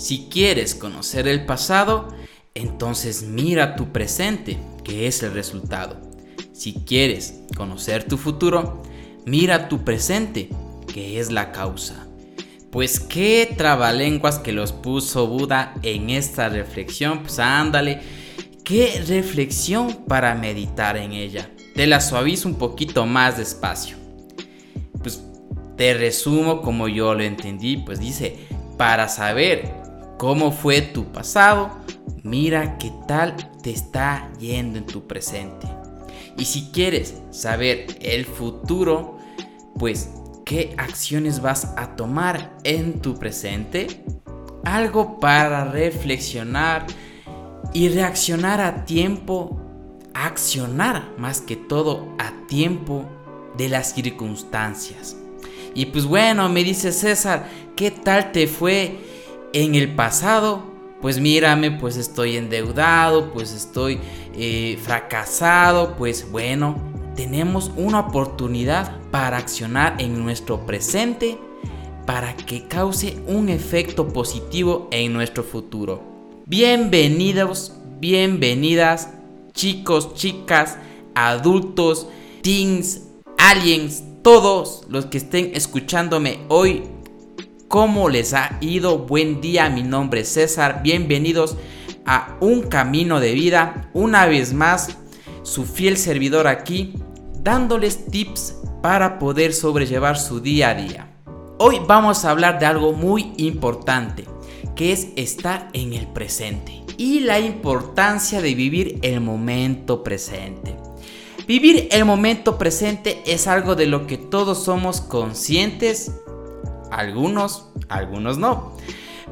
Si quieres conocer el pasado, entonces mira tu presente, que es el resultado. Si quieres conocer tu futuro, mira tu presente, que es la causa. Pues qué trabalenguas que los puso Buda en esta reflexión, pues ándale, qué reflexión para meditar en ella. Te la suavizo un poquito más despacio. Pues te resumo como yo lo entendí, pues dice, para saber cómo fue tu pasado, mira qué tal te está yendo en tu presente. Y si quieres saber el futuro, pues qué acciones vas a tomar en tu presente. Algo para reflexionar y reaccionar a tiempo, accionar más que todo a tiempo de las circunstancias. Y pues bueno, me dice César, ¿qué tal te fue en el pasado? Pues mírame, pues estoy endeudado, pues estoy eh, fracasado, pues bueno, tenemos una oportunidad para accionar en nuestro presente para que cause un efecto positivo en nuestro futuro. Bienvenidos, bienvenidas, chicos, chicas, adultos, teens, aliens, todos los que estén escuchándome hoy. ¿Cómo les ha ido? Buen día, mi nombre es César. Bienvenidos a Un Camino de Vida. Una vez más, su fiel servidor aquí, dándoles tips para poder sobrellevar su día a día. Hoy vamos a hablar de algo muy importante, que es estar en el presente y la importancia de vivir el momento presente. Vivir el momento presente es algo de lo que todos somos conscientes, algunos, algunos no,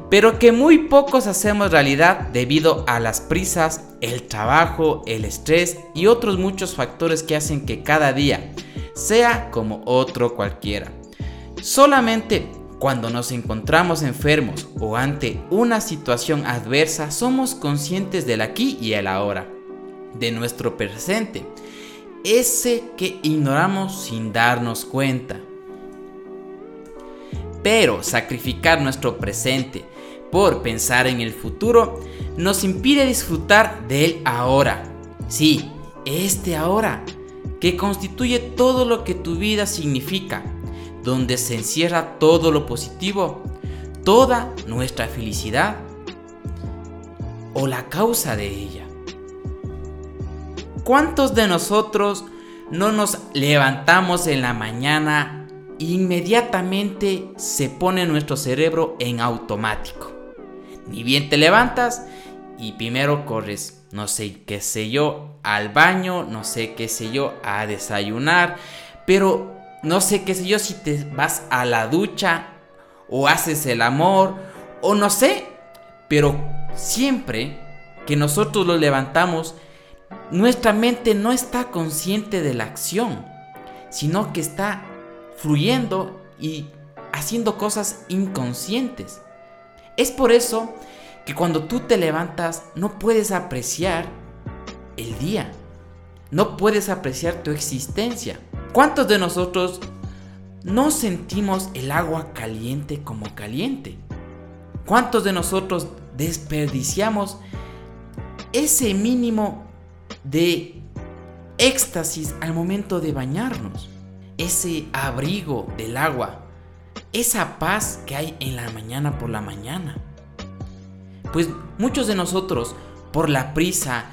pero que muy pocos hacemos realidad debido a las prisas, el trabajo, el estrés y otros muchos factores que hacen que cada día sea como otro cualquiera. Solamente cuando nos encontramos enfermos o ante una situación adversa somos conscientes del aquí y el ahora, de nuestro presente ese que ignoramos sin darnos cuenta. Pero sacrificar nuestro presente por pensar en el futuro nos impide disfrutar del ahora. Sí, este ahora, que constituye todo lo que tu vida significa, donde se encierra todo lo positivo, toda nuestra felicidad o la causa de ella. ¿Cuántos de nosotros no nos levantamos en la mañana inmediatamente se pone nuestro cerebro en automático? Ni bien te levantas y primero corres, no sé qué sé yo, al baño, no sé qué sé yo, a desayunar, pero no sé qué sé yo si te vas a la ducha o haces el amor o no sé, pero siempre que nosotros lo levantamos, nuestra mente no está consciente de la acción, sino que está fluyendo y haciendo cosas inconscientes. Es por eso que cuando tú te levantas no puedes apreciar el día, no puedes apreciar tu existencia. ¿Cuántos de nosotros no sentimos el agua caliente como caliente? ¿Cuántos de nosotros desperdiciamos ese mínimo de éxtasis al momento de bañarnos, ese abrigo del agua, esa paz que hay en la mañana por la mañana. Pues muchos de nosotros, por la prisa,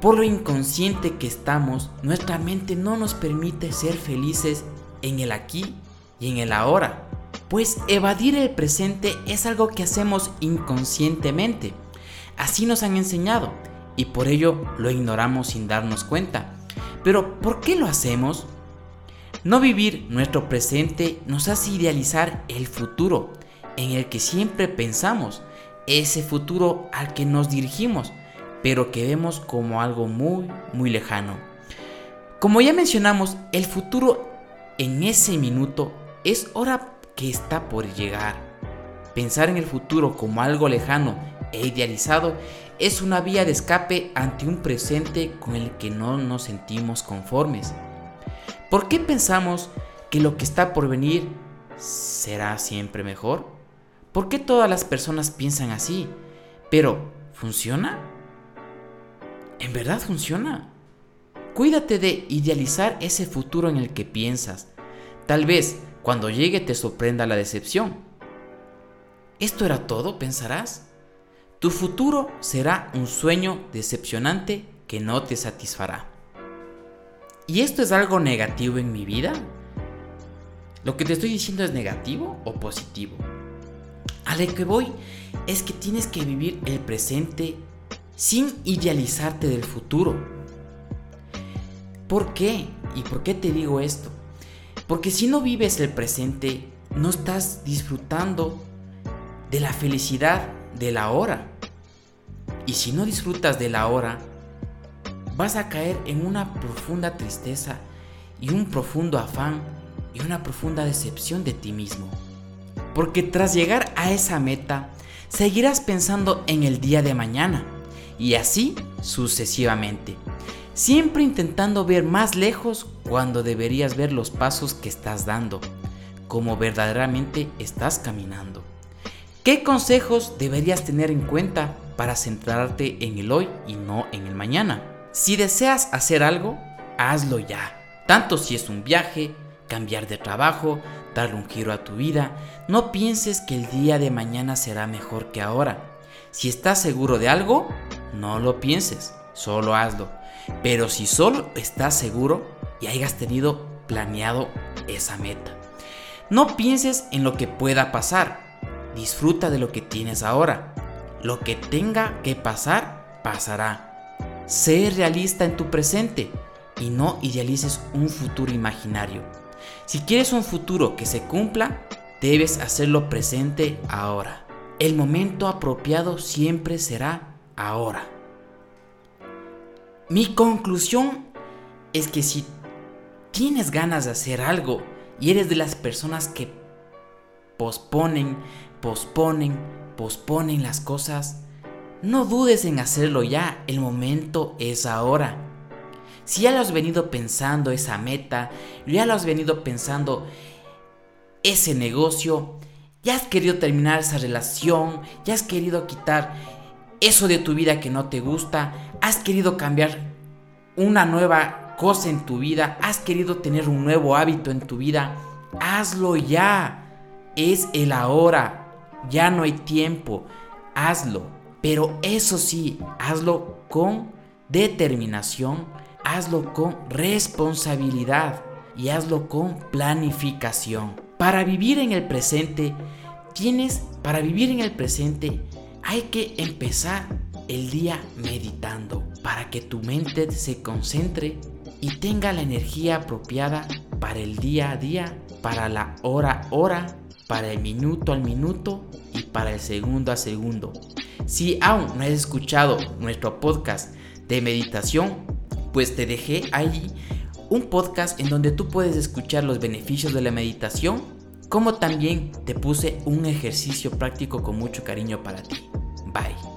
por lo inconsciente que estamos, nuestra mente no nos permite ser felices en el aquí y en el ahora. Pues evadir el presente es algo que hacemos inconscientemente. Así nos han enseñado y por ello lo ignoramos sin darnos cuenta. Pero ¿por qué lo hacemos? No vivir nuestro presente nos hace idealizar el futuro en el que siempre pensamos, ese futuro al que nos dirigimos, pero que vemos como algo muy, muy lejano. Como ya mencionamos, el futuro en ese minuto es hora que está por llegar. Pensar en el futuro como algo lejano e idealizado es una vía de escape ante un presente con el que no nos sentimos conformes. ¿Por qué pensamos que lo que está por venir será siempre mejor? ¿Por qué todas las personas piensan así? Pero, ¿funciona? ¿En verdad funciona? Cuídate de idealizar ese futuro en el que piensas. Tal vez cuando llegue te sorprenda la decepción. ¿Esto era todo? pensarás. Tu futuro será un sueño decepcionante que no te satisfará. ¿Y esto es algo negativo en mi vida? ¿Lo que te estoy diciendo es negativo o positivo? A lo que voy es que tienes que vivir el presente sin idealizarte del futuro. ¿Por qué? ¿Y por qué te digo esto? Porque si no vives el presente, no estás disfrutando de la felicidad de la hora. Y si no disfrutas de la hora, vas a caer en una profunda tristeza y un profundo afán y una profunda decepción de ti mismo. Porque tras llegar a esa meta, seguirás pensando en el día de mañana y así sucesivamente, siempre intentando ver más lejos cuando deberías ver los pasos que estás dando, como verdaderamente estás caminando. ¿Qué consejos deberías tener en cuenta para centrarte en el hoy y no en el mañana? Si deseas hacer algo, hazlo ya, tanto si es un viaje, cambiar de trabajo, darle un giro a tu vida. No pienses que el día de mañana será mejor que ahora. Si estás seguro de algo, no lo pienses, solo hazlo. Pero si solo estás seguro y hayas tenido planeado esa meta. No pienses en lo que pueda pasar. Disfruta de lo que tienes ahora. Lo que tenga que pasar, pasará. Sé realista en tu presente y no idealices un futuro imaginario. Si quieres un futuro que se cumpla, debes hacerlo presente ahora. El momento apropiado siempre será ahora. Mi conclusión es que si tienes ganas de hacer algo y eres de las personas que posponen, posponen, posponen las cosas, no dudes en hacerlo ya, el momento es ahora. Si ya lo has venido pensando esa meta, ya lo has venido pensando ese negocio, ya has querido terminar esa relación, ya has querido quitar eso de tu vida que no te gusta, has querido cambiar una nueva cosa en tu vida, has querido tener un nuevo hábito en tu vida, hazlo ya. Es el ahora, ya no hay tiempo, hazlo. Pero eso sí, hazlo con determinación hazlo con responsabilidad y hazlo con planificación. Para vivir en el presente, tienes, para vivir en el presente, hay que empezar el día meditando para que tu mente se concentre y tenga la energía apropiada para el día a día, para la hora a hora, para el minuto al minuto y para el segundo a segundo. Si aún no has escuchado nuestro podcast de meditación, pues te dejé ahí un podcast en donde tú puedes escuchar los beneficios de la meditación, como también te puse un ejercicio práctico con mucho cariño para ti. Bye.